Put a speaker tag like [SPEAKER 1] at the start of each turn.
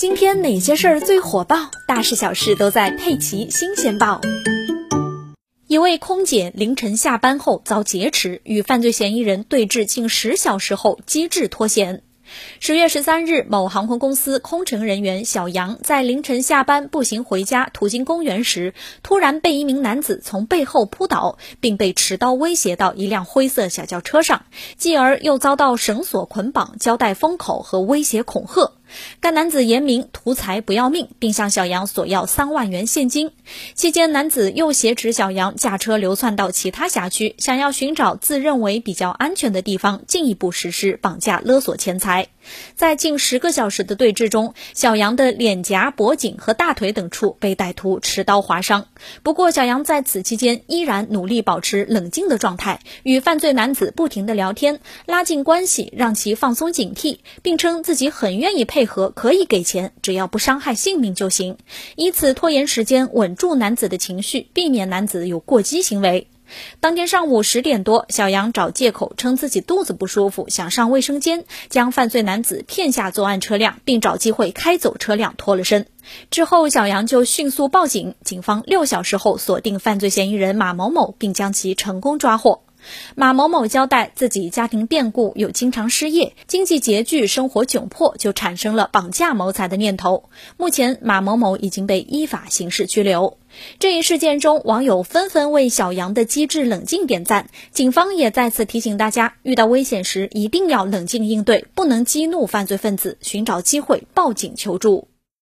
[SPEAKER 1] 今天哪些事儿最火爆？大事小事都在《佩奇新鲜报》。一位空姐凌晨下班后遭劫持，与犯罪嫌疑人对峙近十小时后机智脱险。十月十三日，某航空公司空乘人员小杨在凌晨下班步行回家，途经公园时，突然被一名男子从背后扑倒，并被持刀威胁到一辆灰色小轿车上，继而又遭到绳索捆绑、胶带封口和威胁恐吓。该男子言明图财不要命，并向小杨索要三万元现金。期间，男子又挟持小杨驾车流窜到其他辖区，想要寻找自认为比较安全的地方，进一步实施绑架勒索钱财。在近十个小时的对峙中，小杨的脸颊、脖颈和大腿等处被歹徒持刀划伤。不过，小杨在此期间依然努力保持冷静的状态，与犯罪男子不停地聊天，拉近关系，让其放松警惕，并称自己很愿意配。配合可以给钱，只要不伤害性命就行，以此拖延时间，稳住男子的情绪，避免男子有过激行为。当天上午十点多，小杨找借口称自己肚子不舒服，想上卫生间，将犯罪男子骗下作案车辆，并找机会开走车辆脱了身。之后，小杨就迅速报警，警方六小时后锁定犯罪嫌疑人马某某，并将其成功抓获。马某某交代，自己家庭变故，又经常失业，经济拮据，生活窘迫，就产生了绑架谋财的念头。目前，马某某已经被依法刑事拘留。这一事件中，网友纷纷为小杨的机智冷静点赞。警方也再次提醒大家，遇到危险时一定要冷静应对，不能激怒犯罪分子，寻找机会报警求助。